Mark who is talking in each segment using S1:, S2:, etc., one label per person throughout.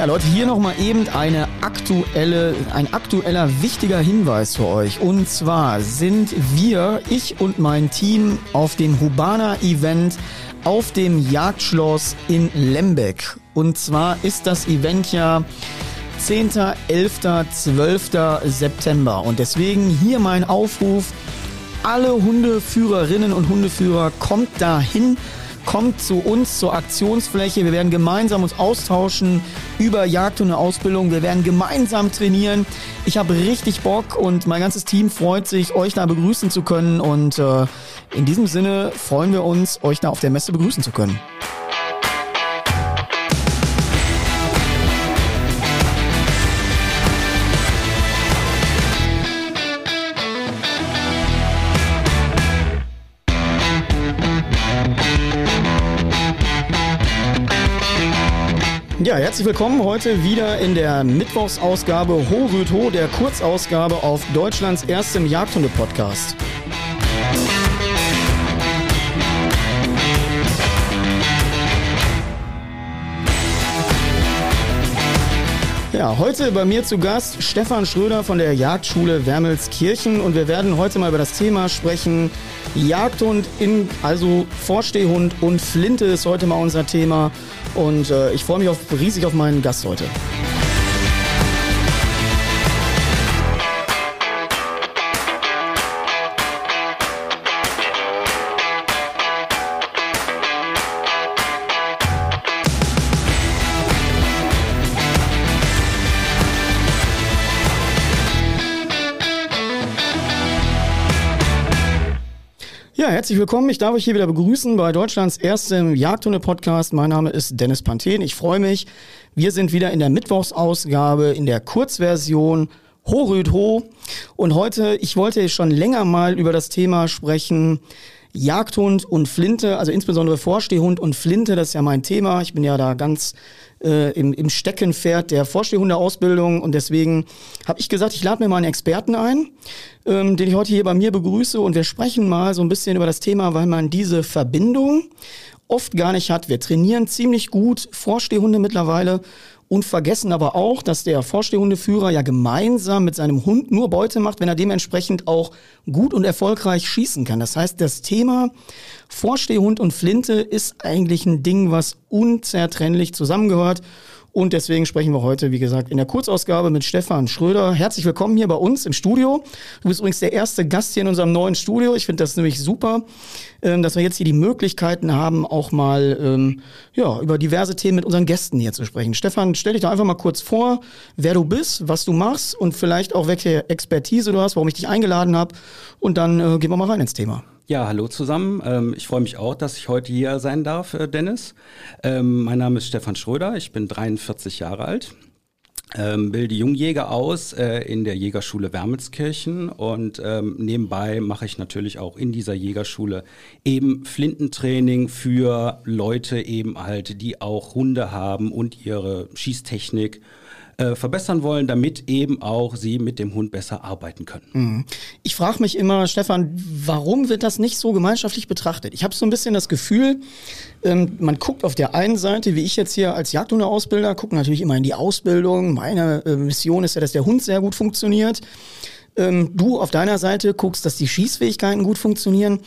S1: Ja, Leute, hier nochmal eben eine aktuelle, ein aktueller wichtiger Hinweis für euch. Und zwar sind wir, ich und mein Team, auf dem Hubana-Event auf dem Jagdschloss in Lembeck. Und zwar ist das Event ja 10., 11., 12. September. Und deswegen hier mein Aufruf. Alle Hundeführerinnen und Hundeführer kommt dahin kommt zu uns zur Aktionsfläche. Wir werden gemeinsam uns austauschen über Jagd und Ausbildung. Wir werden gemeinsam trainieren. Ich habe richtig Bock und mein ganzes Team freut sich, euch da begrüßen zu können. Und äh, in diesem Sinne freuen wir uns, euch da auf der Messe begrüßen zu können. Ja, herzlich willkommen heute wieder in der Mittwochsausgabe Ho Rüd Ho, der Kurzausgabe auf Deutschlands erstem Jagdhunde-Podcast. Ja, heute bei mir zu Gast Stefan Schröder von der Jagdschule Wermelskirchen und wir werden heute mal über das Thema sprechen. Jagdhund in, also Vorstehhund und Flinte ist heute mal unser Thema und äh, ich freue mich auf, riesig auf meinen Gast heute. Herzlich willkommen. Ich darf euch hier wieder begrüßen bei Deutschlands erstem Jagdhunde-Podcast. Mein Name ist Dennis Panthen. Ich freue mich. Wir sind wieder in der Mittwochsausgabe, in der Kurzversion Ho Rüd Ho. Und heute, ich wollte schon länger mal über das Thema sprechen. Jagdhund und Flinte, also insbesondere Vorstehhund und Flinte, das ist ja mein Thema. Ich bin ja da ganz äh, im, im Steckenpferd der Vorstehhundeausbildung und deswegen habe ich gesagt, ich lade mir mal einen Experten ein, ähm, den ich heute hier bei mir begrüße und wir sprechen mal so ein bisschen über das Thema, weil man diese Verbindung oft gar nicht hat. Wir trainieren ziemlich gut Vorstehhunde mittlerweile und vergessen aber auch, dass der Vorstehhundeführer ja gemeinsam mit seinem Hund nur Beute macht, wenn er dementsprechend auch gut und erfolgreich schießen kann. Das heißt, das Thema Vorstehhund und Flinte ist eigentlich ein Ding, was unzertrennlich zusammengehört. Und deswegen sprechen wir heute, wie gesagt, in der Kurzausgabe mit Stefan Schröder. Herzlich willkommen hier bei uns im Studio. Du bist übrigens der erste Gast hier in unserem neuen Studio. Ich finde das nämlich super, ähm, dass wir jetzt hier die Möglichkeiten haben, auch mal ähm, ja, über diverse Themen mit unseren Gästen hier zu sprechen. Stefan, stell dich doch einfach mal kurz vor, wer du bist, was du machst und vielleicht auch welche Expertise du hast, warum ich dich eingeladen habe. Und dann äh, gehen wir mal rein ins Thema.
S2: Ja, hallo zusammen. Ähm, ich freue mich auch, dass ich heute hier sein darf, äh, Dennis. Ähm, mein Name ist Stefan Schröder, ich bin 43 Jahre alt. Ähm, bilde Jungjäger aus äh, in der Jägerschule Wermelskirchen und ähm, nebenbei mache ich natürlich auch in dieser Jägerschule eben Flintentraining für Leute eben halt, die auch Hunde haben und ihre Schießtechnik äh, verbessern wollen, damit eben auch sie mit dem Hund besser arbeiten können.
S1: Mhm. Ich frage mich immer, Stefan, warum wird das nicht so gemeinschaftlich betrachtet? Ich habe so ein bisschen das Gefühl, ähm, man guckt auf der einen Seite, wie ich jetzt hier als Jagdhundeausbilder, gucke natürlich immer in die Ausbildung. Meine äh, Mission ist ja, dass der Hund sehr gut funktioniert. Ähm, du auf deiner Seite guckst, dass die Schießfähigkeiten gut funktionieren,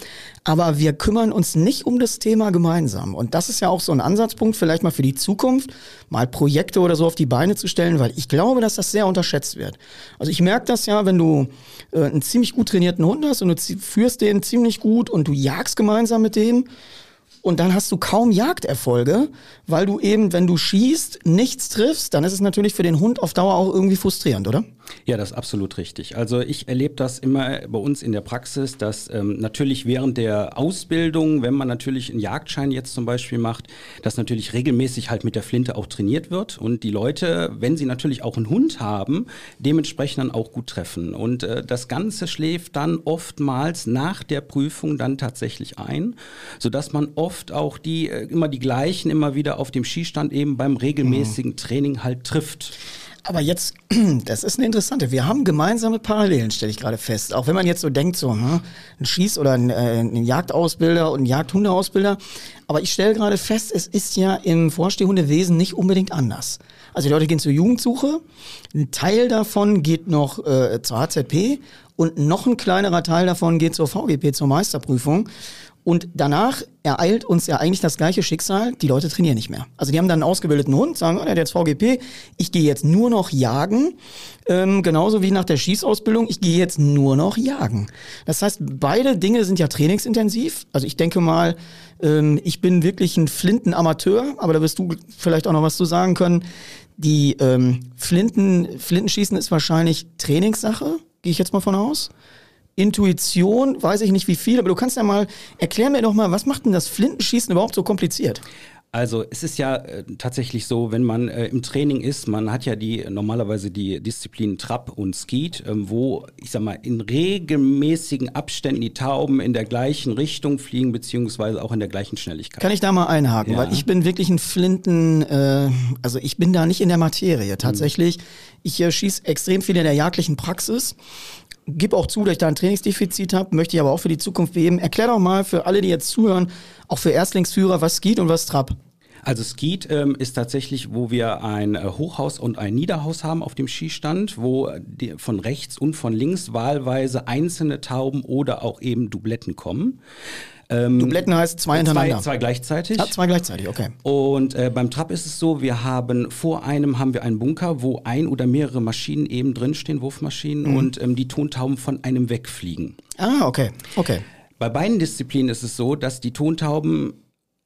S1: aber wir kümmern uns nicht um das Thema gemeinsam. Und das ist ja auch so ein Ansatzpunkt, vielleicht mal für die Zukunft, mal Projekte oder so auf die Beine zu stellen, weil ich glaube, dass das sehr unterschätzt wird. Also ich merke das ja, wenn du äh, einen ziemlich gut trainierten Hund hast und du führst den ziemlich gut und du jagst gemeinsam mit dem, und dann hast du kaum Jagderfolge, weil du eben, wenn du schießt, nichts triffst, dann ist es natürlich für den Hund auf Dauer auch irgendwie frustrierend, oder?
S2: Ja, das ist absolut richtig. Also ich erlebe das immer bei uns in der Praxis, dass ähm, natürlich während der Ausbildung, wenn man natürlich einen Jagdschein jetzt zum Beispiel macht, dass natürlich regelmäßig halt mit der Flinte auch trainiert wird und die Leute, wenn sie natürlich auch einen Hund haben, dementsprechend dann auch gut treffen. Und äh, das Ganze schläft dann oftmals nach der Prüfung dann tatsächlich ein, sodass man oft auch die äh, immer die gleichen immer wieder auf dem Schießstand eben beim regelmäßigen mhm. Training halt trifft.
S1: Aber jetzt, das ist eine interessante. Wir haben gemeinsame Parallelen, stelle ich gerade fest. Auch wenn man jetzt so denkt, so hm, ein Schieß- oder ein, äh, ein Jagdausbilder und ein Jagdhundeausbilder. Aber ich stelle gerade fest, es ist ja im Vorstehhundewesen nicht unbedingt anders. Also die Leute gehen zur Jugendsuche, ein Teil davon geht noch äh, zur HZP und noch ein kleinerer Teil davon geht zur VGP, zur Meisterprüfung. Und danach ereilt uns ja eigentlich das gleiche Schicksal, die Leute trainieren nicht mehr. Also die haben dann einen ausgebildeten Hund, sagen, oh, der hat jetzt VGP, ich gehe jetzt nur noch jagen, ähm, genauso wie nach der Schießausbildung, ich gehe jetzt nur noch jagen. Das heißt, beide Dinge sind ja trainingsintensiv. Also ich denke mal, ähm, ich bin wirklich ein Flintenamateur, aber da wirst du vielleicht auch noch was zu sagen können. Die ähm, Flinten, Flintenschießen ist wahrscheinlich Trainingssache, gehe ich jetzt mal von aus. Intuition, weiß ich nicht wie viel, aber du kannst ja mal, erklär mir doch mal, was macht denn das Flintenschießen überhaupt so kompliziert?
S2: Also es ist ja äh, tatsächlich so, wenn man äh, im Training ist, man hat ja die normalerweise die Disziplinen Trap und Skeet, ähm, wo ich sag mal in regelmäßigen Abständen die Tauben in der gleichen Richtung fliegen beziehungsweise auch in der gleichen Schnelligkeit.
S1: Kann ich da mal einhaken, ja. weil ich bin wirklich ein Flinten, äh, also ich bin da nicht in der Materie tatsächlich. Mhm. Ich äh, schieße extrem viel in der jagdlichen Praxis gib auch zu, dass ich da ein Trainingsdefizit habe, möchte ich aber auch für die Zukunft beheben. Erklär doch mal für alle, die jetzt zuhören, auch für Erstlingsführer, was Skeet und was Trap.
S2: Also Skeet ähm, ist tatsächlich, wo wir ein äh, Hochhaus und ein Niederhaus haben auf dem Skistand, wo die, von rechts und von links wahlweise einzelne Tauben oder auch eben Dubletten kommen.
S1: Ähm, Dubletten heißt zwei hintereinander.
S2: Zwei, zwei gleichzeitig.
S1: Ah, zwei gleichzeitig, okay.
S2: Und äh, beim Trap ist es so, wir haben vor einem haben wir einen Bunker, wo ein oder mehrere Maschinen eben drinstehen, Wurfmaschinen, mhm. und ähm, die Tontauben von einem wegfliegen.
S1: Ah, okay, okay.
S2: Bei beiden Disziplinen ist es so, dass die Tontauben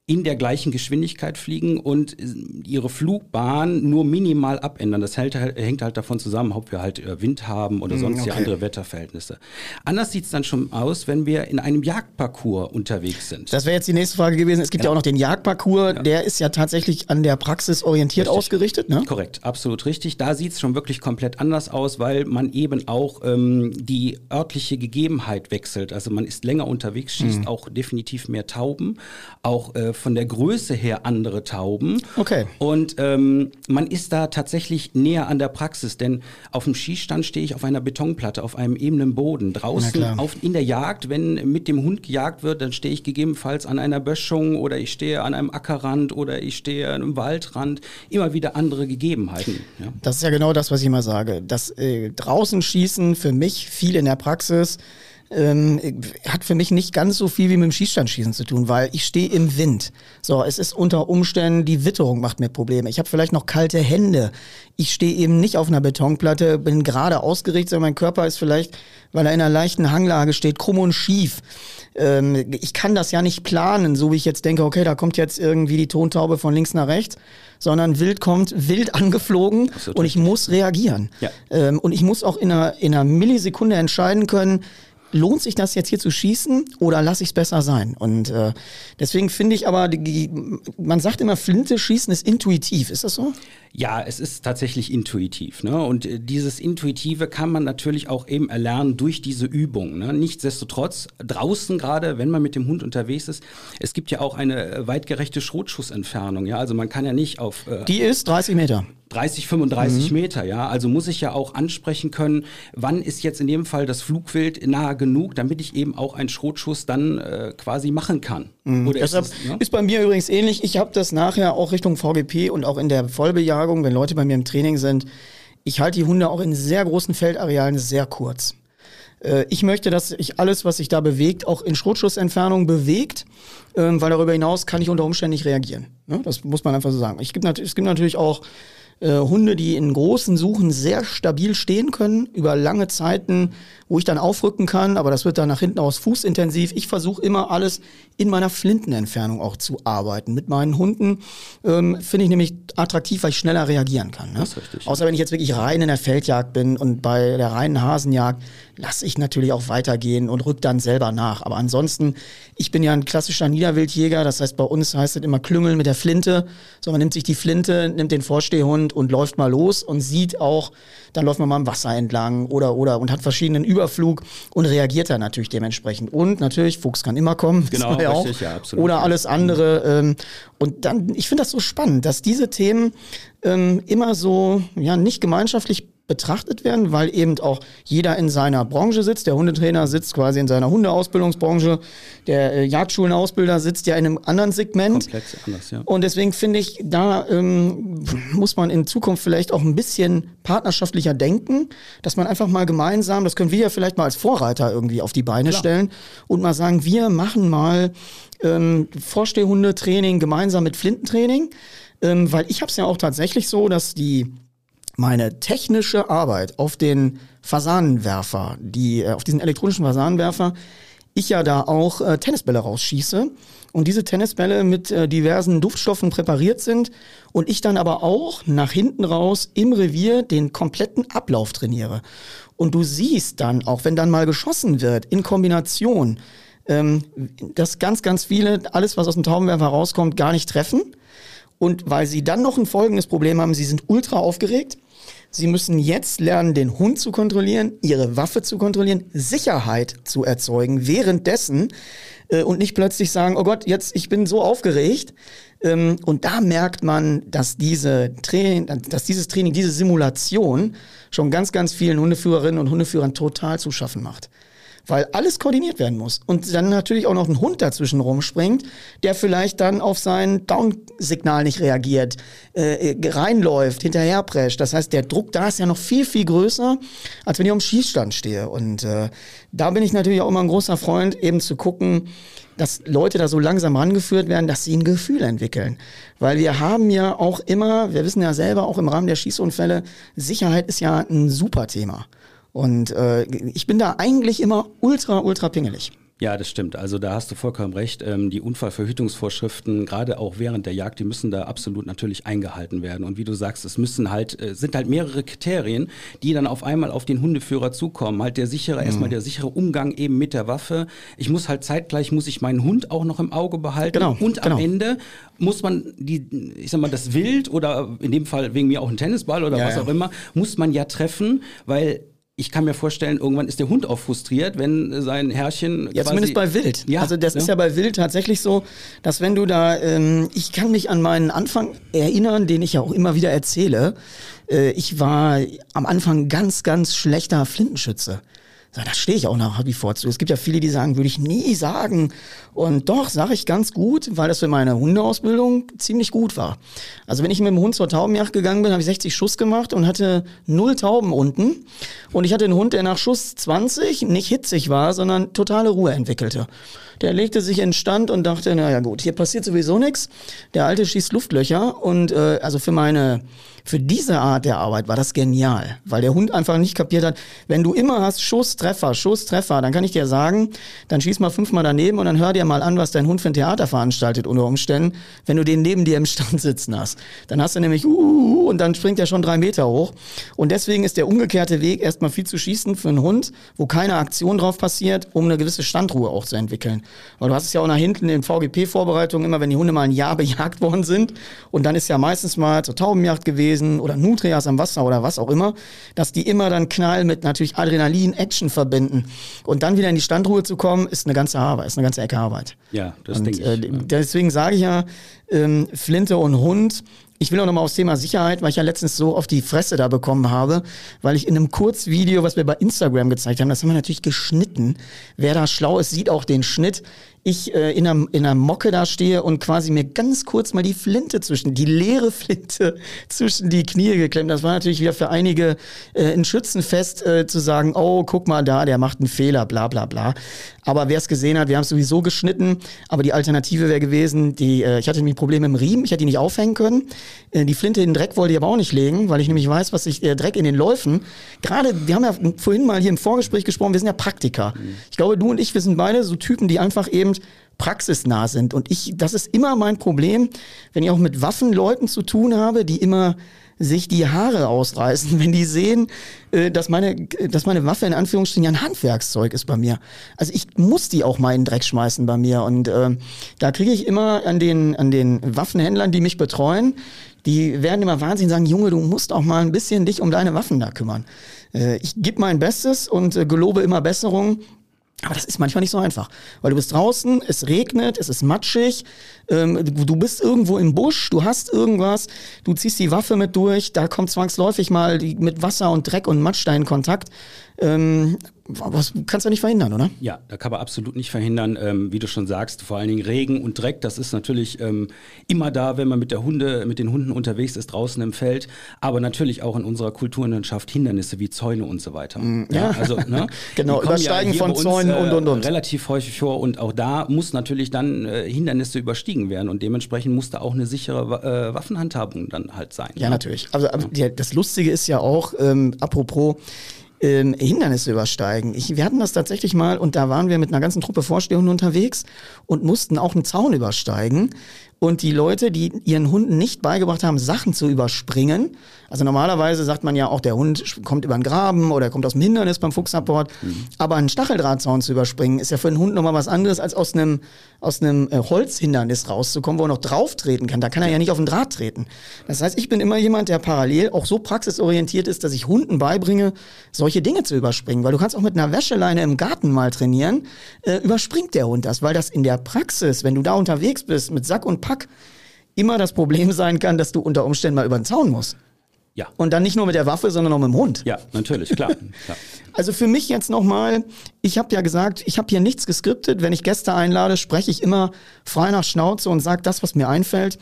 S2: in der gleichen Geschwindigkeit fliegen und äh, ihre Flugbahn nur minimal abändern. Das hält, hängt halt davon zusammen, ob wir halt äh, Wind haben oder mm, sonst okay. andere Wetterverhältnisse. Anders sieht es dann schon aus, wenn wir in einem Jagdparcours unterwegs sind.
S1: Das wäre jetzt die nächste Frage gewesen. Es gibt ja, ja auch noch den Jagdparcours, ja. der ist ja tatsächlich an der Praxis orientiert richtig. ausgerichtet. Ne?
S2: Korrekt, absolut richtig. Da sieht es schon wirklich komplett anders aus, weil man eben auch ähm, die örtliche Gegebenheit wechselt. Also man ist länger unterwegs, schießt mm. auch definitiv mehr Tauben, auch äh, von der Größe her andere Tauben.
S1: Okay.
S2: Und ähm, man ist da tatsächlich näher an der Praxis, denn auf dem Schießstand stehe ich auf einer Betonplatte, auf einem ebenen Boden. Draußen auf, in der Jagd, wenn mit dem Hund gejagt wird, dann stehe ich gegebenenfalls an einer Böschung oder ich stehe an einem Ackerrand oder ich stehe an einem Waldrand. Immer wieder andere Gegebenheiten.
S1: Ja. Das ist ja genau das, was ich immer sage. Das äh, draußen schießen für mich viel in der Praxis ähm, hat für mich nicht ganz so viel wie mit dem Schießstandschießen zu tun, weil ich stehe im Wind. So, es ist unter Umständen, die Witterung macht mir Probleme. Ich habe vielleicht noch kalte Hände. Ich stehe eben nicht auf einer Betonplatte, bin gerade ausgerichtet, sondern mein Körper ist vielleicht, weil er in einer leichten Hanglage steht, krumm und schief. Ähm, ich kann das ja nicht planen, so wie ich jetzt denke, okay, da kommt jetzt irgendwie die Tontaube von links nach rechts sondern wild kommt wild angeflogen Absolut. und ich muss reagieren. Ja. Ähm, und ich muss auch in einer, in einer Millisekunde entscheiden können, lohnt sich das jetzt hier zu schießen oder lasse ich es besser sein? Und äh, deswegen finde ich aber, die, man sagt immer, Flinte schießen ist intuitiv. Ist das so?
S2: Ja, es ist tatsächlich intuitiv. Ne? Und äh, dieses Intuitive kann man natürlich auch eben erlernen durch diese Übung. Ne? Nichtsdestotrotz, draußen gerade, wenn man mit dem Hund unterwegs ist, es gibt ja auch eine äh, weitgerechte Schrotschussentfernung. Ja? Also man kann ja nicht auf...
S1: Äh, Die ist 30 Meter.
S2: 30, 35 mhm. Meter, ja. Also muss ich ja auch ansprechen können, wann ist jetzt in dem Fall das Flugwild nahe genug, damit ich eben auch einen Schrotschuss dann äh, quasi machen kann.
S1: Mhm. Oder Deshalb ist, das, ne? ist bei mir übrigens ähnlich. Ich habe das nachher auch Richtung VGP und auch in der Vollbejagung, wenn Leute bei mir im Training sind, ich halte die Hunde auch in sehr großen Feldarealen sehr kurz. Äh, ich möchte, dass sich alles, was sich da bewegt, auch in Schrotschussentfernung bewegt, ähm, weil darüber hinaus kann ich unter Umständen nicht reagieren. Ne? Das muss man einfach so sagen. es gibt natürlich auch Hunde, die in großen Suchen sehr stabil stehen können, über lange Zeiten, wo ich dann aufrücken kann, aber das wird dann nach hinten aus fußintensiv. Ich versuche immer alles in meiner Flintenentfernung auch zu arbeiten. Mit meinen Hunden ähm, finde ich nämlich attraktiv, weil ich schneller reagieren kann. Ne? Das ist richtig. Außer wenn ich jetzt wirklich rein in der Feldjagd bin und bei der reinen Hasenjagd lasse ich natürlich auch weitergehen und rück dann selber nach. Aber ansonsten, ich bin ja ein klassischer Niederwildjäger, das heißt bei uns heißt es immer klüngeln mit der Flinte. So, man nimmt sich die Flinte, nimmt den Vorstehhund und läuft mal los und sieht auch, dann läuft man mal im Wasser entlang oder oder und hat verschiedene Übungen Überflug und reagiert dann natürlich dementsprechend. Und natürlich, Fuchs kann immer kommen.
S2: Genau, richtig, ja, absolut.
S1: Oder alles andere. Ähm, und dann, ich finde das so spannend, dass diese Themen ähm, immer so, ja, nicht gemeinschaftlich betrachtet werden, weil eben auch jeder in seiner Branche sitzt. Der Hundetrainer sitzt quasi in seiner Hundeausbildungsbranche. Der äh, Jagdschulenausbilder sitzt ja in einem anderen Segment.
S2: Komplex anders, ja.
S1: Und deswegen finde ich, da ähm, muss man in Zukunft vielleicht auch ein bisschen partnerschaftlicher denken, dass man einfach mal gemeinsam, das können wir ja vielleicht mal als Vorreiter irgendwie auf die Beine Klar. stellen und mal sagen, wir machen mal ähm, Vorstehhundetraining gemeinsam mit Flintentraining. Ähm, weil ich habe es ja auch tatsächlich so, dass die meine technische Arbeit auf den Fasanenwerfer, die, äh, auf diesen elektronischen Fasanenwerfer, ich ja da auch äh, Tennisbälle rausschieße und diese Tennisbälle mit äh, diversen Duftstoffen präpariert sind und ich dann aber auch nach hinten raus im Revier den kompletten Ablauf trainiere. Und du siehst dann, auch wenn dann mal geschossen wird, in Kombination, ähm, dass ganz, ganz viele, alles was aus dem Taubenwerfer rauskommt, gar nicht treffen. Und weil sie dann noch ein folgendes Problem haben, sie sind ultra aufgeregt Sie müssen jetzt lernen, den Hund zu kontrollieren, ihre Waffe zu kontrollieren, Sicherheit zu erzeugen währenddessen äh, und nicht plötzlich sagen, oh Gott, jetzt ich bin so aufgeregt. Ähm, und da merkt man, dass diese dass dieses Training, diese Simulation schon ganz, ganz vielen Hundeführerinnen und Hundeführern total zu schaffen macht weil alles koordiniert werden muss. Und dann natürlich auch noch ein Hund dazwischen rumspringt, der vielleicht dann auf sein Down-Signal nicht reagiert, äh, reinläuft, hinterherprescht. Das heißt, der Druck da ist ja noch viel, viel größer, als wenn ich am Schießstand stehe. Und äh, da bin ich natürlich auch immer ein großer Freund, eben zu gucken, dass Leute da so langsam rangeführt werden, dass sie ein Gefühl entwickeln. Weil wir haben ja auch immer, wir wissen ja selber auch im Rahmen der Schießunfälle, Sicherheit ist ja ein super Thema. Und äh, ich bin da eigentlich immer ultra, ultra pingelig.
S2: Ja, das stimmt. Also da hast du vollkommen recht. Ähm, die Unfallverhütungsvorschriften, gerade auch während der Jagd, die müssen da absolut natürlich eingehalten werden. Und wie du sagst, es müssen halt, äh, sind halt mehrere Kriterien, die dann auf einmal auf den Hundeführer zukommen. Halt der sichere, mhm. erstmal der sichere Umgang eben mit der Waffe. Ich muss halt zeitgleich, muss ich meinen Hund auch noch im Auge behalten.
S1: Genau,
S2: und
S1: genau.
S2: am Ende muss man die, ich sag mal, das Wild oder in dem Fall wegen mir auch ein Tennisball oder ja, was ja. auch immer, muss man ja treffen, weil ich kann mir vorstellen, irgendwann ist der Hund auch frustriert, wenn sein Herrchen.
S1: Ja, zumindest bei Wild. Ja, also das ja. ist ja bei Wild tatsächlich so, dass wenn du da, ähm, ich kann mich an meinen Anfang erinnern, den ich ja auch immer wieder erzähle. Äh, ich war am Anfang ganz, ganz schlechter Flintenschütze. Da stehe ich auch nach wie vor zu. Es gibt ja viele, die sagen, würde ich nie sagen. Und doch, sage ich ganz gut, weil das für meine Hundeausbildung ziemlich gut war. Also wenn ich mit dem Hund zur Taubenjagd gegangen bin, habe ich 60 Schuss gemacht und hatte null Tauben unten. Und ich hatte einen Hund, der nach Schuss 20 nicht hitzig war, sondern totale Ruhe entwickelte. Der legte sich in Stand und dachte, naja gut, hier passiert sowieso nichts. Der Alte schießt Luftlöcher und äh, also für meine für diese Art der Arbeit war das genial, weil der Hund einfach nicht kapiert hat, wenn du immer hast Schuss, Treffer, Schuss, Treffer, dann kann ich dir sagen, dann schieß mal fünfmal daneben und dann hör dir mal an, was dein Hund für ein Theater veranstaltet unter Umständen, wenn du den neben dir im Stand sitzen hast. Dann hast du nämlich uh, uh und dann springt er schon drei Meter hoch. Und deswegen ist der umgekehrte Weg, erstmal viel zu schießen für einen Hund, wo keine Aktion drauf passiert, um eine gewisse Standruhe auch zu entwickeln. Weil du hast es ja auch nach hinten in VGP-Vorbereitungen immer, wenn die Hunde mal ein Jahr bejagt worden sind und dann ist ja meistens mal zur Taubenjagd gewesen, oder Nutrias am Wasser oder was auch immer, dass die immer dann Knall mit natürlich Adrenalin, Action verbinden. Und dann wieder in die Standruhe zu kommen, ist eine ganze Arbeit, ist eine ganze Ecke Arbeit.
S2: Ja, das denke ich. Äh,
S1: deswegen sage ich ja, ähm, Flinte und Hund, ich will auch nochmal aufs Thema Sicherheit, weil ich ja letztens so auf die Fresse da bekommen habe, weil ich in einem Kurzvideo, was wir bei Instagram gezeigt haben, das haben wir natürlich geschnitten. Wer da schlau ist, sieht auch den Schnitt ich äh, in, einer, in einer Mocke da stehe und quasi mir ganz kurz mal die Flinte zwischen, die leere Flinte zwischen die Knie geklemmt. Das war natürlich wieder für einige äh, ein Schützenfest äh, zu sagen, oh, guck mal da, der macht einen Fehler, bla bla bla. Aber wer es gesehen hat, wir haben es sowieso geschnitten, aber die Alternative wäre gewesen, die, äh, ich hatte nämlich Probleme im Riemen, ich hätte die nicht aufhängen können. Äh, die Flinte in den Dreck wollte ich aber auch nicht legen, weil ich nämlich weiß, was sich der Dreck in den Läufen. Gerade, wir haben ja vorhin mal hier im Vorgespräch gesprochen, wir sind ja Praktiker. Mhm. Ich glaube, du und ich, wir sind beide so Typen, die einfach eben praxisnah sind. Und ich, das ist immer mein Problem, wenn ich auch mit Waffenleuten zu tun habe, die immer sich die Haare ausreißen, wenn die sehen, äh, dass meine, dass meine Waffe in Anführungsstrichen ja ein Handwerkszeug ist bei mir. Also ich muss die auch mal in den Dreck schmeißen bei mir. Und äh, da kriege ich immer an den, an den Waffenhändlern, die mich betreuen, die werden immer wahnsinnig sagen, Junge, du musst auch mal ein bisschen dich um deine Waffen da kümmern. Äh, ich gebe mein Bestes und äh, gelobe immer Besserung. Aber das ist manchmal nicht so einfach, weil du bist draußen, es regnet, es ist matschig, ähm, du bist irgendwo im Busch, du hast irgendwas, du ziehst die Waffe mit durch, da kommt zwangsläufig mal die, mit Wasser und Dreck und Matsch da in Kontakt. Ähm, was kannst du nicht verhindern, oder?
S2: Ja, da kann man absolut nicht verhindern, ähm, wie du schon sagst, vor allen Dingen Regen und Dreck, das ist natürlich ähm, immer da, wenn man mit der Hunde, mit den Hunden unterwegs ist, draußen im Feld, aber natürlich auch in unserer Kulturlandschaft Hindernisse wie Zäune und so weiter.
S1: Mm, ja, ja also ne, genau, Übersteigen ja von Zäunen
S2: äh,
S1: und und und.
S2: Relativ häufig vor und auch da muss natürlich dann äh, Hindernisse überstiegen werden und dementsprechend muss da auch eine sichere äh, Waffenhandhabung dann halt sein.
S1: Ja, ja. natürlich. Also ja. das Lustige ist ja auch, ähm, apropos, ähm, Hindernisse übersteigen. Ich, wir hatten das tatsächlich mal und da waren wir mit einer ganzen Truppe Vorstehenden unterwegs und mussten auch einen Zaun übersteigen. Und die Leute, die ihren Hunden nicht beigebracht haben, Sachen zu überspringen, also normalerweise sagt man ja auch, der Hund kommt über den Graben oder kommt aus dem Hindernis beim Fuchsapport, mhm. aber einen Stacheldrahtzaun zu überspringen, ist ja für einen Hund nochmal was anderes, als aus einem, aus einem äh, Holzhindernis rauszukommen, wo er noch drauf treten kann. Da kann er ja nicht auf den Draht treten. Das heißt, ich bin immer jemand, der parallel auch so praxisorientiert ist, dass ich Hunden beibringe, solche Dinge zu überspringen. Weil du kannst auch mit einer Wäscheleine im Garten mal trainieren, äh, überspringt der Hund das, weil das in der Praxis, wenn du da unterwegs bist mit Sack und Pack immer das Problem sein kann, dass du unter Umständen mal über den Zaun musst.
S2: Ja.
S1: Und dann nicht nur mit der Waffe, sondern auch mit dem Hund.
S2: Ja, natürlich, klar. klar.
S1: Also für mich jetzt nochmal, ich habe ja gesagt, ich habe hier nichts geskriptet. Wenn ich Gäste einlade, spreche ich immer frei nach Schnauze und sage das, was mir einfällt.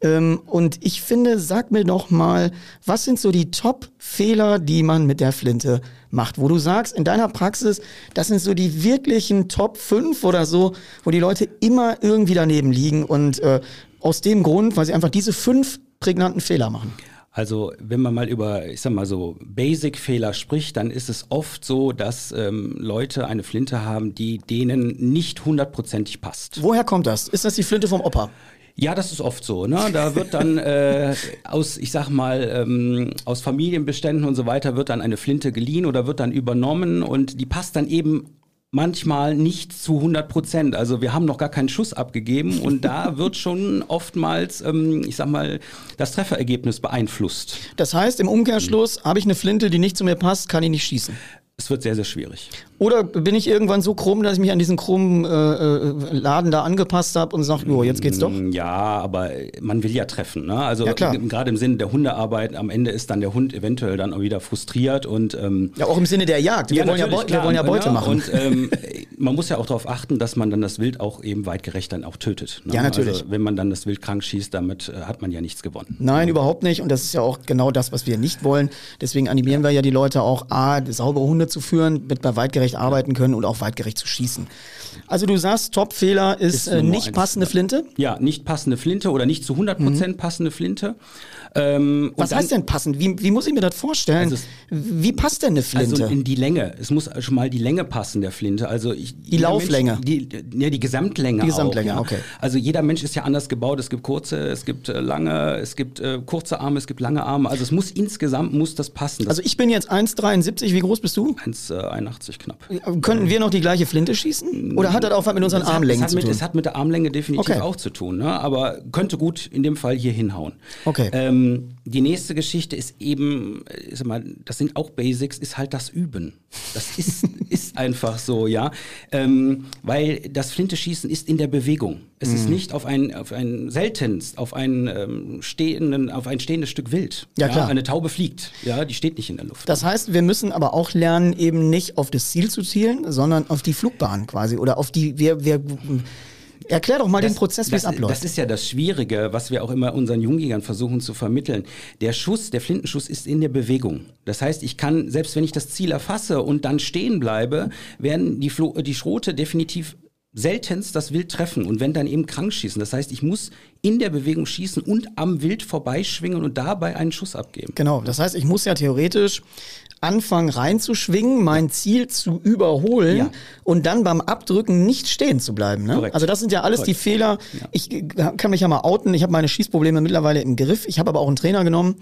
S1: Ähm, und ich finde, sag mir doch mal, was sind so die Top-Fehler, die man mit der Flinte macht? Wo du sagst, in deiner Praxis, das sind so die wirklichen Top 5 oder so, wo die Leute immer irgendwie daneben liegen und äh, aus dem Grund, weil sie einfach diese fünf prägnanten Fehler machen.
S2: Also wenn man mal über, ich sag mal so, Basic-Fehler spricht, dann ist es oft so, dass ähm, Leute eine Flinte haben, die denen nicht hundertprozentig passt.
S1: Woher kommt das? Ist das die Flinte vom Opa?
S2: Ja, das ist oft so. Ne? Da wird dann äh, aus, ich sag mal, ähm, aus Familienbeständen und so weiter wird dann eine Flinte geliehen oder wird dann übernommen und die passt dann eben manchmal nicht zu 100 Prozent. Also wir haben noch gar keinen Schuss abgegeben und da wird schon oftmals, ähm, ich sag mal, das Trefferergebnis beeinflusst.
S1: Das heißt, im Umkehrschluss, habe ich eine Flinte, die nicht zu mir passt, kann ich nicht schießen.
S2: Es wird sehr, sehr schwierig.
S1: Oder bin ich irgendwann so krumm, dass ich mich an diesen krummen äh, äh Laden da angepasst habe und sage, oh, jetzt geht's doch? Mm,
S2: ja, aber man will ja treffen. Ne? Also ja, gerade im Sinne der Hundearbeit, am Ende ist dann der Hund eventuell dann auch wieder frustriert und ähm,
S1: ja auch im Sinne der Jagd. Wir, ja, wollen, ja klar, wir wollen ja Beute ne? machen.
S2: Und ähm, man muss ja auch darauf achten, dass man dann das Wild auch eben weitgerecht dann auch tötet.
S1: Ne? Ja, natürlich.
S2: Also, wenn man dann das Wild krank schießt, damit äh, hat man ja nichts gewonnen.
S1: Nein, überhaupt nicht. Und das ist ja auch genau das, was wir nicht wollen. Deswegen animieren wir ja die Leute auch, A, saubere Hunde zu führen, mit bei weitgerecht arbeiten können und auch weitgerecht zu schießen. Also du sagst, Top-Fehler ist, ist äh, nicht passende Flinte?
S2: Ja, nicht passende Flinte oder nicht zu 100% mhm. passende Flinte.
S1: Ähm, Was heißt denn passend? Wie, wie muss ich mir das vorstellen? Also wie passt denn eine Flinte?
S2: Also in die Länge. Es muss schon mal die Länge passen der Flinte. Also ich,
S1: die Lauflänge.
S2: Mensch, die, ja, die Gesamtlänge.
S1: Die Gesamtlänge, auch,
S2: ja.
S1: okay.
S2: Also jeder Mensch ist ja anders gebaut. Es gibt kurze, es gibt äh, lange, es gibt äh, kurze Arme, es gibt lange Arme. Also es muss insgesamt muss das passen. Das
S1: also ich bin jetzt 1,73. Wie groß bist du?
S2: 1,81 äh, knapp.
S1: Können wir noch die gleiche Flinte schießen? Oder hat das auch was mit unseren
S2: es
S1: Armlängen
S2: hat,
S1: zu tun?
S2: es hat mit der Armlänge definitiv okay. auch zu tun. Ne? Aber könnte gut in dem Fall hier hinhauen.
S1: Okay.
S2: Ähm, die nächste Geschichte ist eben, ich sag mal, das sind auch Basics, ist halt das Üben. Das ist, ist einfach so, ja. Ähm, weil das Flinteschießen ist in der Bewegung. Es mm. ist mhm. nicht auf ein, auf ein seltenst, auf ein, ähm, stehenden, auf ein stehendes Stück Wild.
S1: Ja, klar.
S2: Eine Taube fliegt, ja, die steht nicht in der Luft.
S1: Das heißt, wir müssen aber auch lernen, eben nicht auf das Ziel zu zielen, sondern auf die Flugbahn quasi oder auf die, wir, wir Erklär doch mal das, den Prozess, wie es abläuft.
S2: Das ist ja das Schwierige, was wir auch immer unseren Jungjägern versuchen zu vermitteln. Der Schuss, der Flintenschuss ist in der Bewegung. Das heißt, ich kann, selbst wenn ich das Ziel erfasse und dann stehen bleibe, werden die, Flo die Schrote definitiv seltenst das Wild treffen und wenn dann eben krank schießen. Das heißt, ich muss in der Bewegung schießen und am Wild vorbeischwingen und dabei einen Schuss abgeben.
S1: Genau, das heißt, ich muss ja theoretisch anfangen reinzuschwingen, mein Ziel zu überholen
S2: Ja.
S1: und dann beim Abdrücken nicht stehen zu bleiben. Ne?
S2: Korrekt.
S1: Also das sind ja alles die
S2: Korrekt.
S1: Fehler. Ich äh, kann mich ja mal outen. Ich habe meine Schießprobleme mittlerweile im Griff. Ich habe aber auch einen Trainer genommen,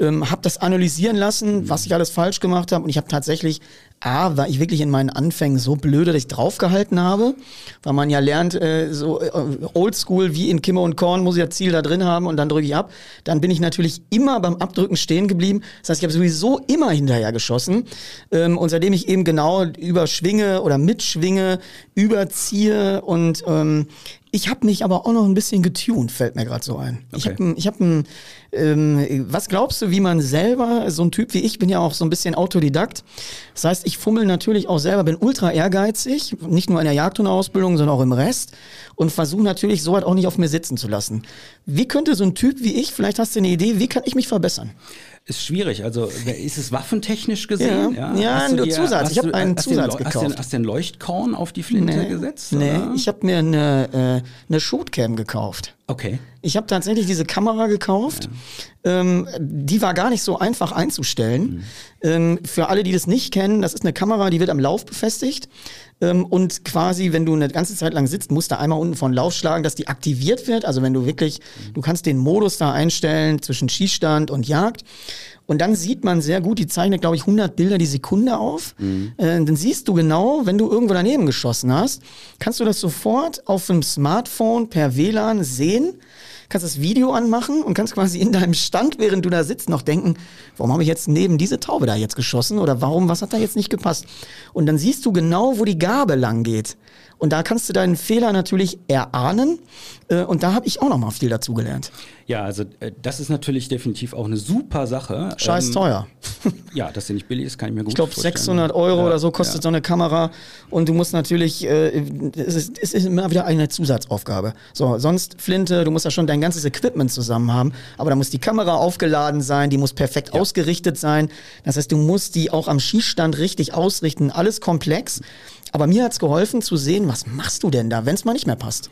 S1: ähm, habe das analysieren lassen, was ich alles falsch gemacht habe und ich habe tatsächlich A, war ich wirklich in meinen Anfängen so blöde, draufgehalten habe, weil man ja lernt, äh, so äh, oldschool wie in Kimme und Korn muss ich das Ziel da drin haben und dann drücke ich ab. Dann bin ich natürlich immer beim Abdrücken stehen geblieben. Das heißt, ich habe sowieso immer hinterher geschossen. Ähm, und seitdem ich eben genau überschwinge oder mitschwinge, überziehe und ähm, ich habe mich aber auch noch ein bisschen getuned, fällt mir gerade so ein. Ich
S2: Okay.
S1: habe ich hab ein, ähm, was glaubst du, wie man selber, so ein Typ wie ich, bin ja auch so ein bisschen Autodidakt. Das heißt, ich fummel natürlich auch selber, bin ultra ehrgeizig, nicht nur in der Jagdhundeausbildung, sondern auch im Rest und versuche natürlich so weit auch nicht auf mir sitzen zu lassen. Wie könnte so ein Typ wie ich, vielleicht hast du eine Idee, wie kann ich mich verbessern?
S2: Ist schwierig. Also ist es waffentechnisch gesehen?
S1: Ja. Ja,
S2: Hast du
S1: nur Zusatz.
S2: hast
S1: Ich hab
S2: du-
S1: einen
S2: hast
S1: Zusatz
S2: den, Hast
S1: gekauft.
S2: du, hast du ein Leuchtkorn auf die Flinte gesetzt?
S1: nee
S2: oder?
S1: ich habe mir eine, äh, eine Shootcam gekauft.
S2: Okay.
S1: Ich habe tatsächlich diese Kamera gekauft. Ähm, die war gar nicht so einfach einzustellen. Ähm, für alle, die das nicht kennen, das ist eine Kamera, die wird am Lauf befestigt. Ähm, und quasi, wenn du eine ganze Zeit lang sitzt, musst du einmal unten von Lauf schlagen, dass die aktiviert wird. Also wenn du wirklich, du kannst den Modus da einstellen zwischen Schießstand und Jagd. Und dann sieht man sehr gut, die zeichnet, glaube ich, 100 Bilder die Sekunde auf. Äh, dann siehst du genau, wenn du irgendwo daneben geschossen hast, kannst du das sofort auf dem Smartphone per WLAN sehen, kannst das Video anmachen und kannst quasi in deinem Stand, während du da sitzt, noch denken, warum habe ich jetzt neben diese Taube da jetzt geschossen oder warum, was hat da jetzt nicht gepasst? Und dann siehst du genau, wo die Gabe lang geht. Und da kannst du deinen Fehler natürlich erahnen. Äh, und da habe ich auch noch mal viel dazu gelernt.
S2: Ja, also äh, das ist natürlich definitiv auch eine super Sache.
S1: Scheiß
S2: Ähm,
S1: teuer.
S2: Ja, dass sie nicht billig ist, kann ich mir gut
S1: Ich glaube,
S2: vorstellen.
S1: 600 Euro
S2: Ja,
S1: oder so kostet
S2: ja.
S1: so eine Kamera. Und du musst natürlich, äh, es, ist, es ist immer wieder eine Zusatzaufgabe. So, sonst Flinte, du musst ja schon dein ganzes Equipment zusammen haben. Aber da muss die Kamera aufgeladen sein, die muss perfekt ausgerichtet sein. Das heißt, du musst die auch am Schießstand richtig ausrichten. Alles komplex. Aber mir hat's geholfen zu sehen, was machst du denn da, wenn es mal nicht mehr passt.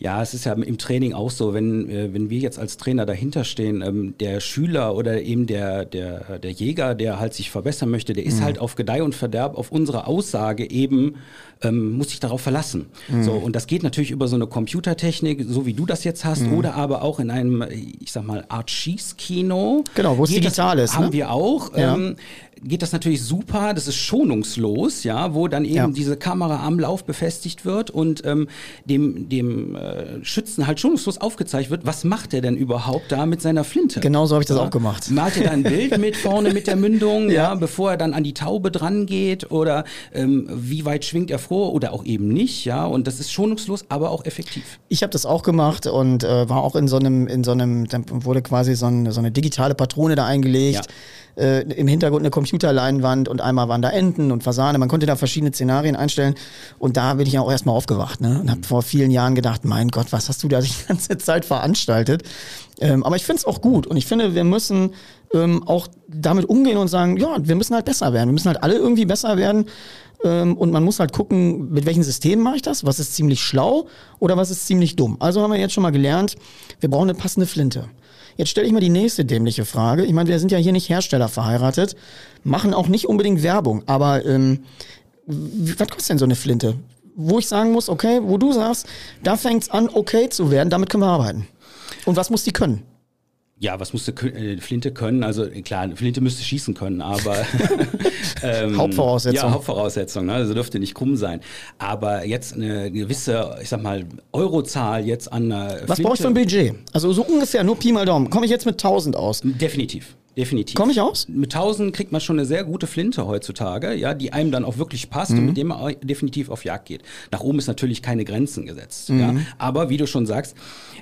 S2: Ja, es ist ja im Training auch so, wenn, äh, wenn wir jetzt als Trainer dahinter stehen, ähm, der Schüler oder eben der, der, der Jäger, der halt sich verbessern möchte, der ist halt auf Gedeih und Verderb auf unsere Aussage eben, ähm, muss sich darauf verlassen. So, und das geht natürlich über so eine Computertechnik, so wie du das jetzt hast, oder aber auch in einem, ich sag mal, Art Schießkino.
S1: Genau, wo es digital
S2: das,
S1: ist,
S2: Haben
S1: ne?
S2: wir auch.
S1: Ja.
S2: Ähm, geht das natürlich super, das ist schonungslos, ja, wo dann eben
S1: Ja.
S2: diese Kamera am Lauf befestigt wird und ähm, dem, dem äh, Schützen halt schonungslos aufgezeigt wird, was macht er denn überhaupt da mit seiner Flinte?
S1: Genau so habe ich das auch gemacht.
S2: Malt er da ein Bild mit vorne mit der Mündung, ja.
S1: Ja.
S2: bevor er dann an die Taube dran geht oder ähm, wie weit schwingt er vor oder auch eben nicht, ja, und das ist schonungslos, aber auch effektiv.
S1: Ich habe das auch gemacht und äh, war auch in so einem, in so einem, dann wurde quasi so, ein, so eine digitale Patrone da eingelegt. Äh, Im Hintergrund eine Computerleinwand und einmal waren da Enten und Fasane. Man konnte da verschiedene Szenarien einstellen. Und da bin ich ja auch erstmal aufgewacht ne? und habe vor vielen Jahren gedacht, mein Gott, was hast du da die ganze Zeit veranstaltet? Ähm, aber ich finde es auch gut und ich finde, wir müssen ähm, auch damit umgehen und sagen, ja, wir müssen halt besser werden. Wir müssen halt alle irgendwie besser werden. Ähm, und man muss halt gucken, mit welchen Systemen mache ich das? Was ist ziemlich schlau oder was ist ziemlich dumm? Also haben wir jetzt schon mal gelernt, wir brauchen eine passende Flinte. Jetzt stelle ich mal die nächste dämliche Frage. Ich meine, wir sind ja hier nicht Hersteller verheiratet, machen auch nicht unbedingt Werbung, aber ähm, was kostet denn so eine Flinte? Wo ich sagen muss, okay, wo du sagst, da fängt's an, okay zu werden, damit können wir arbeiten. Und was muss die können?
S2: Ja, was musste äh, Flinte können? Also äh, klar, Flinte müsste schießen können, aber ähm,
S1: Hauptvoraussetzung.
S2: Ja, Hauptvoraussetzung. Ne? Also dürfte nicht krumm sein. Aber jetzt eine gewisse, ich sag mal, Eurozahl jetzt an einer
S1: Was brauche ich für ein Budget? Also so ungefähr, nur Pi mal Daumen. Komme ich jetzt mit 1000 aus?
S2: Definitiv. Definitiv.
S1: Komm ich aus?
S2: Mit 1000 kriegt man schon eine sehr gute Flinte heutzutage, ja, die einem dann auch wirklich passt
S1: Mhm.
S2: und mit dem man definitiv auf Jagd geht. Nach oben ist natürlich keine Grenzen gesetzt,
S1: Mhm.
S2: ja. Aber wie du schon sagst,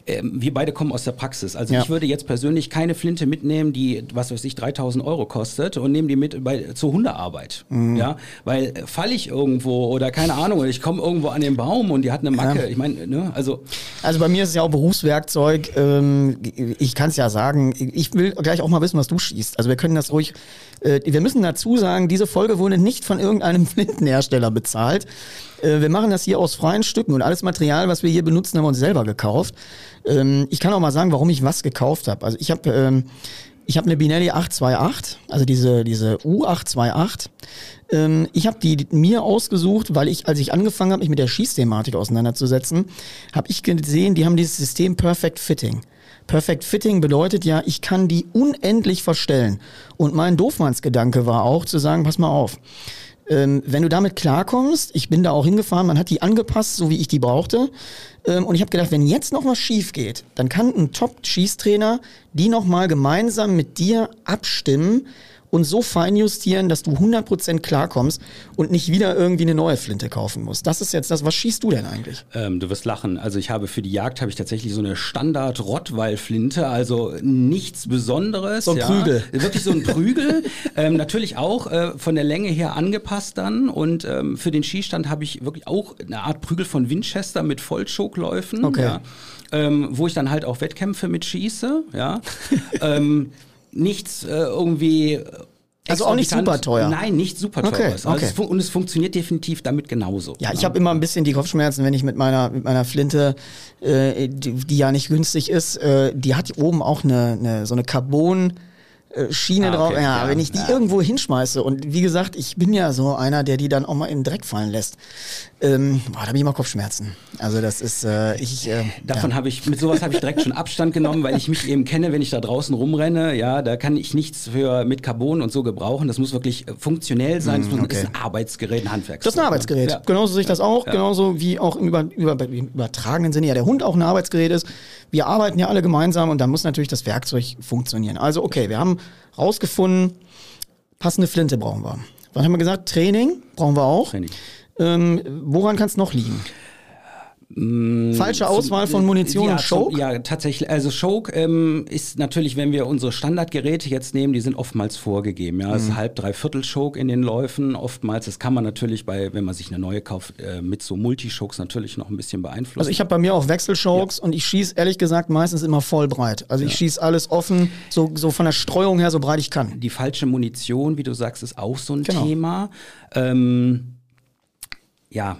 S2: ähm, wir beide kommen aus der Praxis. Also
S1: Ja.
S2: ich würde jetzt persönlich keine Flinte mitnehmen, die, was weiß ich, 3000 Euro kostet und nehme die mit bei, zur Hundearbeit,
S1: Mhm.
S2: ja. Weil äh, falle ich irgendwo oder keine Ahnung, oder ich komme irgendwo an den Baum und die hat eine Macke. Ich meine, ne, also
S1: Also bei mir ist es ja auch Berufswerkzeug. Ähm, ich kann es ja sagen. Ich will gleich auch mal wissen, was du schießt. Also wir können das ruhig, äh, wir müssen dazu sagen, diese Folge wurde nicht von irgendeinem Flintenhersteller bezahlt. Äh, wir machen das hier aus freien Stücken und alles Material, was wir hier benutzen, haben wir uns selber gekauft. Ähm, ich kann auch mal sagen, warum ich was gekauft habe. Also ich habe ähm, ich eine Binelli 828, also diese, diese U828. Ähm, ich habe die mir ausgesucht, weil ich, als ich angefangen habe, mich mit der Schießthematik auseinanderzusetzen, habe ich gesehen, die haben dieses System Perfect Fitting. Perfect Fitting bedeutet ja, ich kann die unendlich verstellen. Und mein Doofmannsgedanke war auch zu sagen, pass mal auf, ähm, wenn du damit klarkommst, ich bin da auch hingefahren, man hat die angepasst, so wie ich die brauchte. Ähm, und ich habe gedacht, wenn jetzt noch was schief geht, dann kann ein Top-Schießtrainer die nochmal gemeinsam mit dir abstimmen, und so feinjustieren, dass du 100% klarkommst und nicht wieder irgendwie eine neue Flinte kaufen musst. Das ist jetzt das. Was schießt du denn eigentlich?
S2: Ähm, du wirst lachen. Also ich habe für die Jagd habe ich tatsächlich so eine Standard Rottweil-Flinte, also nichts Besonderes.
S1: So ein
S2: ja.
S1: Prügel.
S2: Wirklich so ein Prügel. ähm, natürlich auch äh, von der Länge her angepasst dann. Und ähm, für den Schießstand habe ich wirklich auch eine Art Prügel von Winchester mit Vollschokläufen.
S1: Okay.
S2: Ja. Ähm, wo ich dann halt auch Wettkämpfe mitschieße, ja. ähm, nichts äh, irgendwie.
S1: Also auch nicht super teuer.
S2: Nein, nicht super teuer.
S1: Okay,
S2: Also
S1: okay.
S2: es und es funktioniert definitiv damit genauso.
S1: Ja, ich habe immer ein bisschen die Kopfschmerzen, wenn ich mit meiner mit meiner Flinte, äh, die, die ja nicht günstig ist, äh, die hat oben auch eine, eine so eine Carbon äh, Schiene
S2: Ah,
S1: drauf.
S2: okay,
S1: Ja,
S2: ja,
S1: wenn ich die
S2: ja.
S1: irgendwo hinschmeiße und wie gesagt, ich bin ja so einer, der die dann auch mal in den Dreck fallen lässt. Ähm, boah, da habe ich immer Kopfschmerzen. Also das ist äh, ich. Äh,
S2: Davon
S1: ja.
S2: habe ich, mit sowas habe ich direkt schon Abstand genommen, weil ich mich eben kenne, wenn ich da draußen rumrenne, ja, da kann ich nichts für mit Carbon und so gebrauchen. Das muss wirklich äh, funktionell sein. Das muss,
S1: Mm, okay.
S2: ist ein Arbeitsgerät, ein Handwerkszeug.
S1: Das ist ein Arbeitsgerät.
S2: Ja.
S1: Genauso sehe ich das auch. Genauso wie auch im, über, über, im übertragenen Sinne ja der Hund auch ein Arbeitsgerät ist. Wir arbeiten ja alle gemeinsam und dann muss natürlich das Werkzeug funktionieren. Also okay, wir haben rausgefunden, passende Flinte brauchen wir. Was haben wir gesagt? Training brauchen wir auch.
S2: Training.
S1: Ähm, woran kann es noch liegen? Falsche Auswahl von Munition
S2: ja,
S1: und?
S2: Zum, ja, tatsächlich. Also Choke ähm, ist natürlich, wenn wir unsere Standardgeräte jetzt nehmen, die sind oftmals vorgegeben. Ja, es
S1: Mhm.
S2: ist halb, dreiviertel Choke in den Läufen. Oftmals, das kann man natürlich bei, wenn man sich eine neue kauft, äh, mit so Multi-Chokes natürlich noch ein bisschen beeinflussen.
S1: Also ich habe bei mir auch Wechselchokes und ich schieße ehrlich gesagt meistens immer voll breit. Also ich schieße alles offen, so, so von der Streuung her, so breit ich kann.
S2: Die falsche Munition, wie du sagst, ist auch so ein
S1: Genau.
S2: Thema. Ähm, ja,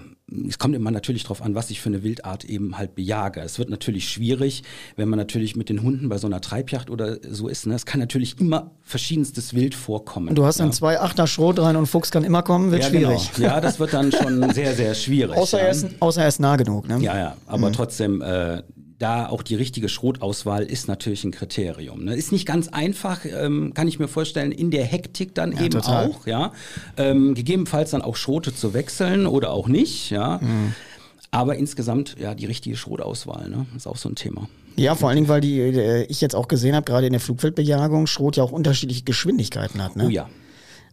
S2: es kommt immer natürlich darauf an, was ich für eine Wildart eben halt bejage. Es wird natürlich schwierig, wenn man natürlich mit den Hunden bei so einer Treibjagd oder so ist. Ne? Es kann natürlich immer verschiedenstes Wild vorkommen.
S1: Du hast dann
S2: ja.
S1: zwei Achter Schrot rein und Fuchs kann immer kommen, wird
S2: ja,
S1: schwierig.
S2: Genau. Ja, das wird dann schon sehr, sehr schwierig.
S1: Außer,
S2: ja.
S1: er ist, außer er ist nah genug. Ne?
S2: Ja, ja, aber trotzdem, äh, da auch die richtige Schrotauswahl ist natürlich ein Kriterium. Ne? Ist nicht ganz einfach, ähm, kann ich mir vorstellen, in der Hektik dann eben
S1: total.
S2: auch, ja. Ähm, gegebenenfalls dann auch Schrote zu wechseln oder auch nicht, ja. Aber insgesamt, ja, die richtige Schrotauswahl, ne? Ist auch so ein Thema.
S1: Ja, vor allen Dingen, weil die, äh, ich jetzt auch gesehen habe, gerade in der Flugfeldbejagung, Schrot ja auch unterschiedliche Geschwindigkeiten hat. Ne?
S2: Oh ja.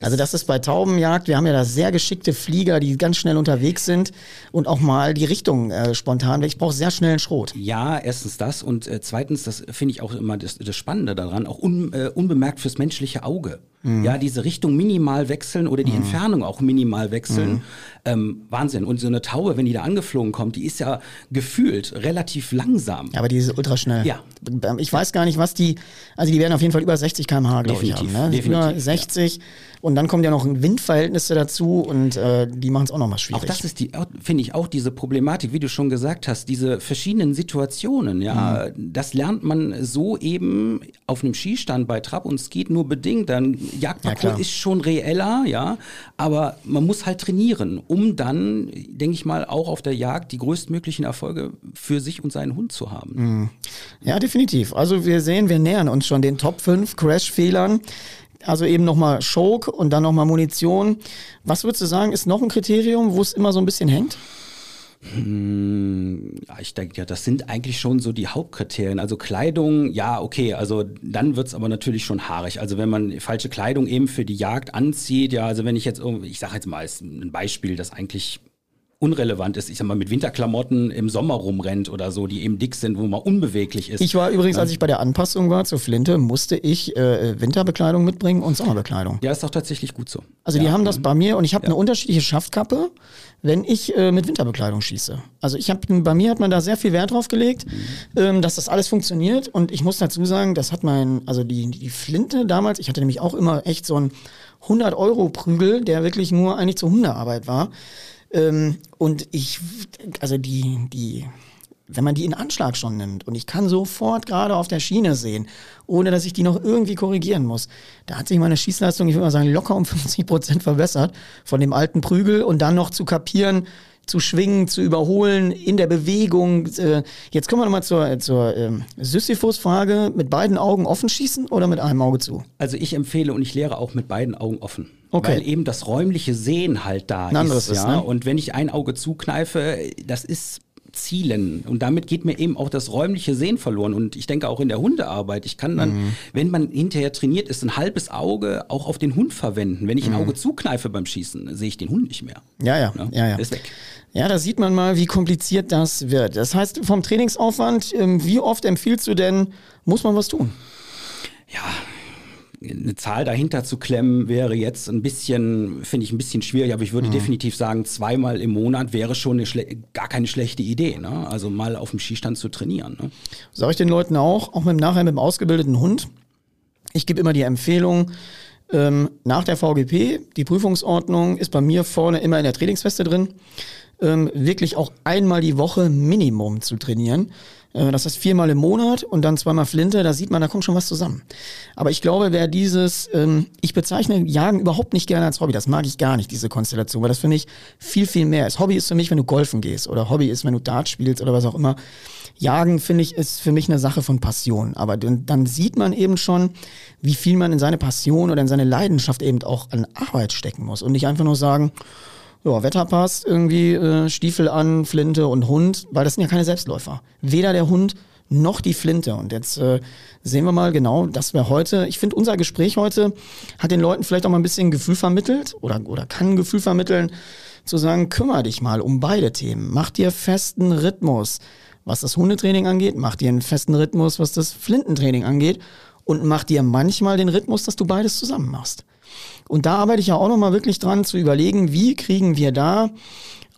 S1: Also das ist bei Taubenjagd, wir haben ja da sehr geschickte Flieger, die ganz schnell unterwegs sind und auch mal die Richtung äh, spontan. Ich brauche sehr schnell einen Schrot.
S2: Ja, erstens das und äh, zweitens, das finde ich auch immer das, das Spannende daran, auch un, äh, unbemerkt fürs menschliche Auge. Ja, diese Richtung minimal wechseln oder die Entfernung auch minimal wechseln. Ähm, Wahnsinn. Und so eine Taube, wenn die da angeflogen kommt, die ist ja gefühlt relativ langsam.
S1: Aber die ist ultra schnell.
S2: Ja.
S1: Ich weiß gar nicht, was die, also die werden auf jeden Fall über 60 km/h, glaube ich, haben.
S2: Definitiv,
S1: Ne?
S2: definitiv,
S1: über 60 und dann kommen ja noch Windverhältnisse dazu und äh, die machen es auch nochmal schwierig.
S2: Auch das ist die, finde ich, auch diese Problematik, wie du schon gesagt hast, diese verschiedenen Situationen, ja,
S1: Mhm.
S2: das lernt man so eben auf einem Skistand bei Trab und es geht nur bedingt. Dann
S1: Ja,
S2: Jagdparcours
S1: klar.
S2: ist schon reeller, ja, aber man muss halt trainieren, um dann, denke ich mal, auch auf der Jagd die größtmöglichen Erfolge für sich und seinen Hund zu haben.
S1: Mhm. Ja, definitiv. Also wir sehen, wir nähern uns schon den Top 5 Crash-Fehlern. Also eben nochmal Choke und dann nochmal Munition. Was würdest du sagen, ist noch ein Kriterium, wo es immer so ein bisschen hängt?
S2: Ja, ich denke, ja, das sind eigentlich schon so die Hauptkriterien. Also Kleidung, ja, okay, also dann wird's aber natürlich schon haarig. Also wenn man falsche Kleidung eben für die Jagd anzieht, ja, also wenn ich jetzt ich sage jetzt mal als ein Beispiel, das eigentlich unrelevant ist, ich sag mal, mit Winterklamotten im Sommer rumrennt oder so, die eben dick sind, wo man unbeweglich ist.
S1: Ich war übrigens, als ich bei der Anpassung war zur Flinte, musste ich äh, Winterbekleidung mitbringen und Sommerbekleidung.
S2: Ja, ist doch tatsächlich gut so.
S1: Also die haben das bei mir und ich habe eine unterschiedliche Schaftkappe, wenn ich äh, mit Winterbekleidung schieße. Also ich habe bei mir hat man da sehr viel Wert drauf gelegt, ähm, dass das alles funktioniert und ich muss dazu sagen, das hat mein, also die, die Flinte damals, ich hatte nämlich auch immer echt so einen 100 Euro Prügel, der wirklich nur eigentlich zur Hundearbeit war. Ähm, und ich, also die, die, wenn man die in Anschlag schon nimmt und ich kann sofort gerade auf der Schiene sehen, ohne dass ich die noch irgendwie korrigieren muss, da hat sich meine Schießleistung, ich würde mal sagen, locker um 50 Prozent verbessert von dem alten Prügel und dann noch zu kapieren, zu schwingen, zu überholen in der Bewegung. Äh, jetzt kommen wir nochmal zur, zur ähm, Sisyphus-Frage. Mit beiden Augen offen schießen oder mit einem Auge zu?
S2: Also ich empfehle und ich lehre auch mit beiden Augen offen.
S1: Okay.
S2: Weil eben das räumliche Sehen halt da
S1: Ein
S2: ist.
S1: ist,
S2: ja?
S1: ne?
S2: Und wenn ich ein Auge zukneife, das ist Zielen. Und damit geht mir eben auch das räumliche Sehen verloren. Und ich denke auch in der Hundearbeit, ich kann dann,
S1: Mhm.
S2: wenn man hinterher trainiert ist, ein halbes Auge auch auf den Hund verwenden. Wenn ich ein
S1: Mhm.
S2: Auge zukneife beim Schießen, sehe ich den Hund nicht mehr.
S1: Ja, ja,
S2: Ne?
S1: ja, ja.
S2: Ist weg.
S1: Ja, da sieht man mal, wie kompliziert das wird. Das heißt, vom Trainingsaufwand, ähm, wie oft empfiehlst du denn, muss man was tun?
S2: ja, eine Zahl dahinter zu klemmen wäre jetzt ein bisschen, finde ich ein bisschen schwierig, aber ich
S1: Mhm.
S2: würde definitiv sagen, zweimal im Monat wäre schon gar keine schlechte Idee. Ne? Also mal auf dem Skistand zu trainieren. Ne?
S1: Sage ich den Leuten auch, auch mit dem nachher mit dem ausgebildeten Hund. Ich gebe immer die Empfehlung, ähm, nach der VGP, die Prüfungsordnung ist bei mir vorne immer in der Trainingsfeste drin, ähm, wirklich auch einmal die Woche Minimum zu trainieren. Äh, das heißt viermal im Monat und dann zweimal Flinte, da sieht man, da kommt schon was zusammen. Aber ich glaube, wer dieses, ähm, ich bezeichne Jagen überhaupt nicht gerne als Hobby, das mag ich gar nicht, diese Konstellation, weil das für mich viel, viel mehr ist. Hobby ist für mich, wenn du golfen gehst oder Hobby ist, wenn du Dart spielst oder was auch immer. Jagen, finde ich, ist für mich eine Sache von Passion. Aber dann, dann sieht man eben schon, wie viel man in seine Passion oder in seine Leidenschaft eben auch an Arbeit stecken muss. Und nicht einfach nur sagen, ja, Wetter passt, irgendwie äh, Stiefel an, Flinte und Hund, weil das sind ja keine Selbstläufer. Weder der Hund noch die Flinte. Und jetzt äh, sehen wir mal genau, dass wir heute, ich finde, unser Gespräch heute hat den Leuten vielleicht auch mal ein bisschen Gefühl vermittelt oder, oder kann ein Gefühl vermitteln, zu sagen, kümmere dich mal um beide Themen. Mach dir festen Rhythmus, was das Hundetraining angeht, mach dir einen festen Rhythmus, was das Flintentraining angeht und mach dir manchmal den Rhythmus, dass du beides zusammen machst. Und da arbeite ich ja auch nochmal wirklich dran zu überlegen, wie kriegen wir da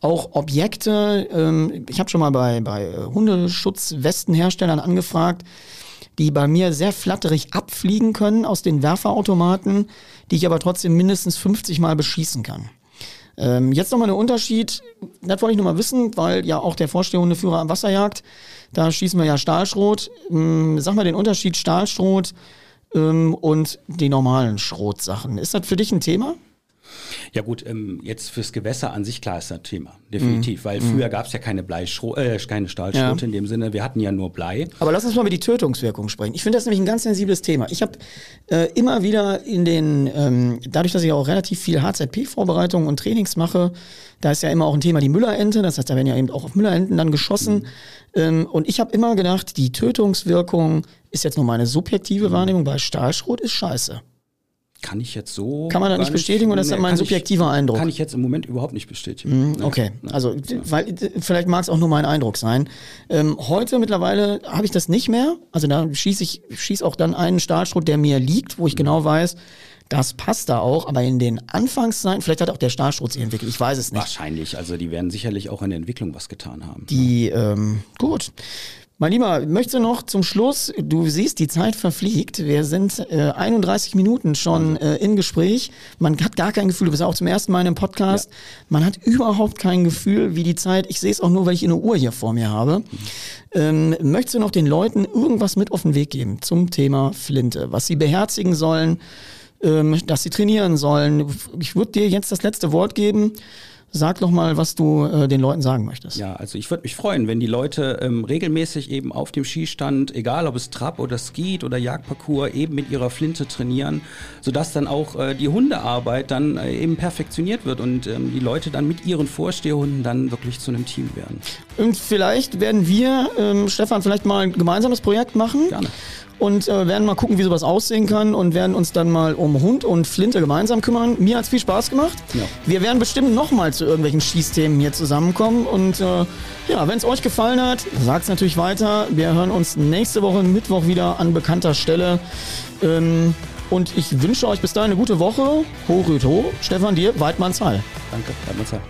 S1: auch Objekte, ähm, ich habe schon mal bei, bei Hundeschutzwestenherstellern angefragt, die bei mir sehr flatterig abfliegen können aus den Werferautomaten, die ich aber trotzdem mindestens 50 Mal beschießen kann. Ähm, jetzt nochmal ein Unterschied, das wollte ich nochmal wissen, weil ja auch der vorstehende Führer am Wasserjagd, da schießen wir ja Stahlschrot. Ähm, sag mal den Unterschied Stahlschrot ähm, und die normalen Schrotsachen. Ist das für dich ein Thema?
S2: Ja gut, ähm, jetzt fürs Gewässer an sich klar ist das Thema, definitiv, weil früher gab es ja keine Bleischro äh, keine Stahlschrote
S1: Ja.
S2: in dem Sinne, wir hatten ja nur Blei.
S1: Aber lass uns mal über die Tötungswirkung sprechen. Ich finde das nämlich ein ganz sensibles Thema. Ich habe äh, immer wieder in den, ähm, dadurch, dass ich auch relativ viel HZP-Vorbereitungen und Trainings mache, da ist ja immer auch ein Thema die Müllerente. Das heißt, da werden ja eben auch auf Müllerenten dann geschossen. Ähm, und ich habe immer gedacht, die Tötungswirkung ist jetzt nur meine subjektive Wahrnehmung, bei Stahlschrot ist scheiße.
S2: Kann ich jetzt so.
S1: Kann man das nicht bestätigen oder ist das mein subjektiver
S2: ich,
S1: Eindruck?
S2: Kann ich jetzt im Moment überhaupt nicht bestätigen. Nee.
S1: Okay, also d- weil vielleicht mag es auch nur mein Eindruck sein. Ähm, heute mittlerweile habe ich das nicht mehr. Also da schieße ich schieß auch dann einen Stahlschrot, der mir liegt, wo ich genau weiß, das passt da auch. Aber in den Anfangszeiten, vielleicht hat auch der Stahlschrot sich entwickelt. Ich weiß es nicht.
S2: Wahrscheinlich, also die werden sicherlich auch in der Entwicklung was getan haben.
S1: Die ähm, gut. Mein Lieber, möchtest du noch zum Schluss, du siehst, die Zeit verfliegt. Wir sind äh, 31 Minuten schon äh, im Gespräch. Man hat gar kein Gefühl, du bist auch zum ersten Mal in einem Podcast. Man hat überhaupt kein Gefühl, wie die Zeit, ich sehe es auch nur, weil ich eine Uhr hier vor mir habe. Ähm, möchtest du noch den Leuten irgendwas mit auf den Weg geben zum Thema Flinte, was sie beherzigen sollen, ähm, dass sie trainieren sollen? Ich würde dir jetzt das letzte Wort geben. Sag doch mal, was du äh, den Leuten sagen möchtest.
S2: Ja, also ich würde mich freuen, wenn die Leute ähm, regelmäßig eben auf dem Skistand, egal ob es Trab oder Skeet oder Jagdparcours, eben mit ihrer Flinte trainieren, sodass dann auch äh, die Hundearbeit dann äh, eben perfektioniert wird und ähm, die Leute dann mit ihren Vorstehhunden dann wirklich zu einem Team werden.
S1: Und vielleicht werden wir, ähm, Stefan, vielleicht mal ein gemeinsames Projekt machen.
S2: Gerne.
S1: Und äh, werden mal gucken, wie sowas aussehen kann und werden uns dann mal um Hund und Flinte gemeinsam kümmern. Mir hat's viel Spaß gemacht.
S2: Ja.
S1: Wir werden bestimmt nochmal zu irgendwelchen Schießthemen hier zusammenkommen und äh, ja, wenn es euch gefallen hat, sagt's natürlich weiter. Wir hören uns nächste Woche Mittwoch wieder an bekannter Stelle. Ähm, und ich wünsche euch bis dahin eine gute Woche. Ho, Rüt, ho. Stefan, dir, Weidmanns Hall.
S2: Danke, Weidmanns Hall.